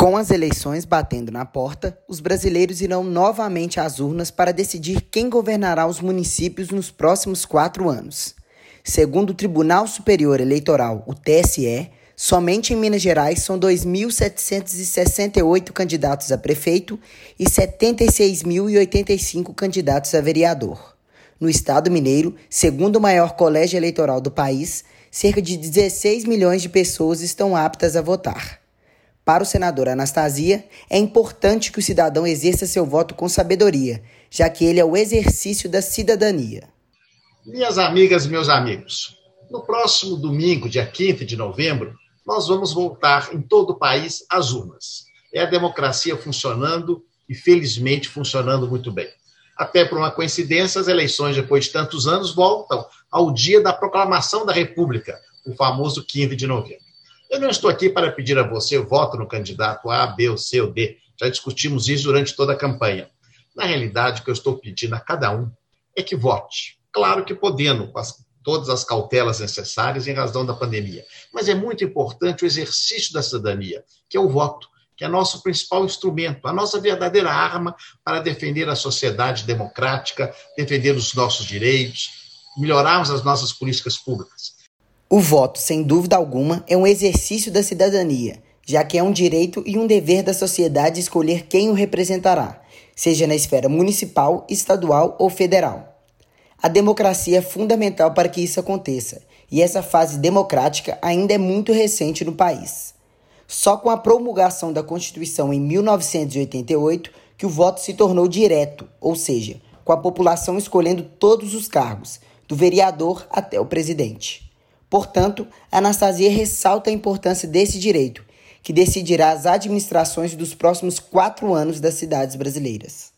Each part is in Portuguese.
Com as eleições batendo na porta, os brasileiros irão novamente às urnas para decidir quem governará os municípios nos próximos quatro anos. Segundo o Tribunal Superior Eleitoral, o TSE, somente em Minas Gerais são 2.768 candidatos a prefeito e 76.085 candidatos a vereador. No estado mineiro, segundo o maior colégio eleitoral do país, cerca de 16 milhões de pessoas estão aptas a votar. Para o senador Anastasia, é importante que o cidadão exerça seu voto com sabedoria, já que ele é o exercício da cidadania. Minhas amigas e meus amigos, no próximo domingo, dia 15 de novembro, nós vamos voltar em todo o país às urnas. É a democracia funcionando e, felizmente, funcionando muito bem. Até por uma coincidência, as eleições, depois de tantos anos, voltam ao dia da proclamação da República, o famoso 15 de novembro. Eu não estou aqui para pedir a você voto no candidato A, B, ou C ou D. Já discutimos isso durante toda a campanha. Na realidade, o que eu estou pedindo a cada um é que vote. Claro que podendo, com as, todas as cautelas necessárias em razão da pandemia. Mas é muito importante o exercício da cidadania, que é o voto, que é nosso principal instrumento, a nossa verdadeira arma para defender a sociedade democrática, defender os nossos direitos, melhorarmos as nossas políticas públicas. O voto, sem dúvida alguma, é um exercício da cidadania, já que é um direito e um dever da sociedade escolher quem o representará, seja na esfera municipal, estadual ou federal. A democracia é fundamental para que isso aconteça, e essa fase democrática ainda é muito recente no país. Só com a promulgação da Constituição em 1988 que o voto se tornou direto, ou seja, com a população escolhendo todos os cargos, do vereador até o presidente. Portanto, Anastasia ressalta a importância desse direito, que decidirá as administrações dos próximos quatro anos das cidades brasileiras.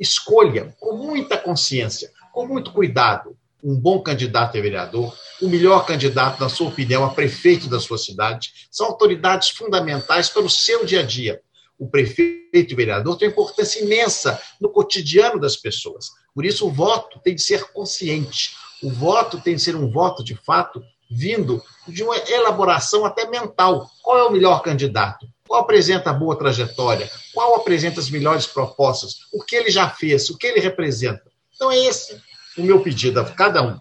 Escolha com muita consciência, com muito cuidado, um bom candidato a vereador, o melhor candidato, na sua opinião, a prefeito da sua cidade. São autoridades fundamentais para o seu dia a dia. O prefeito e o vereador têm importância imensa no cotidiano das pessoas. Por isso, o voto tem de ser consciente. O voto tem de ser um voto, de fato, vindo de uma elaboração até mental. Qual é o melhor candidato? Qual apresenta boa trajetória? Qual apresenta as melhores propostas? O que ele já fez? O que ele representa? Então, é esse o meu pedido a cada um.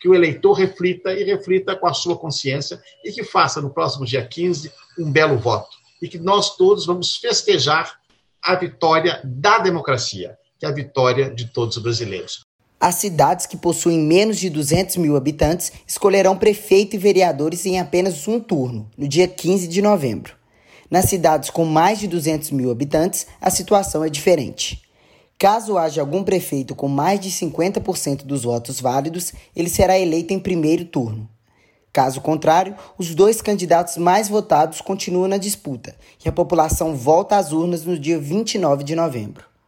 Que o eleitor reflita e reflita com a sua consciência e que faça no próximo dia 15 um belo voto. E que nós todos vamos festejar a vitória da democracia, que é a vitória de todos os brasileiros. As cidades que possuem menos de 200 mil habitantes escolherão prefeito e vereadores em apenas um turno, no dia 15 de novembro. Nas cidades com mais de 200 mil habitantes, a situação é diferente. Caso haja algum prefeito com mais de 50% dos votos válidos, ele será eleito em primeiro turno. Caso contrário, os dois candidatos mais votados continuam na disputa e a população volta às urnas no dia 29 de novembro.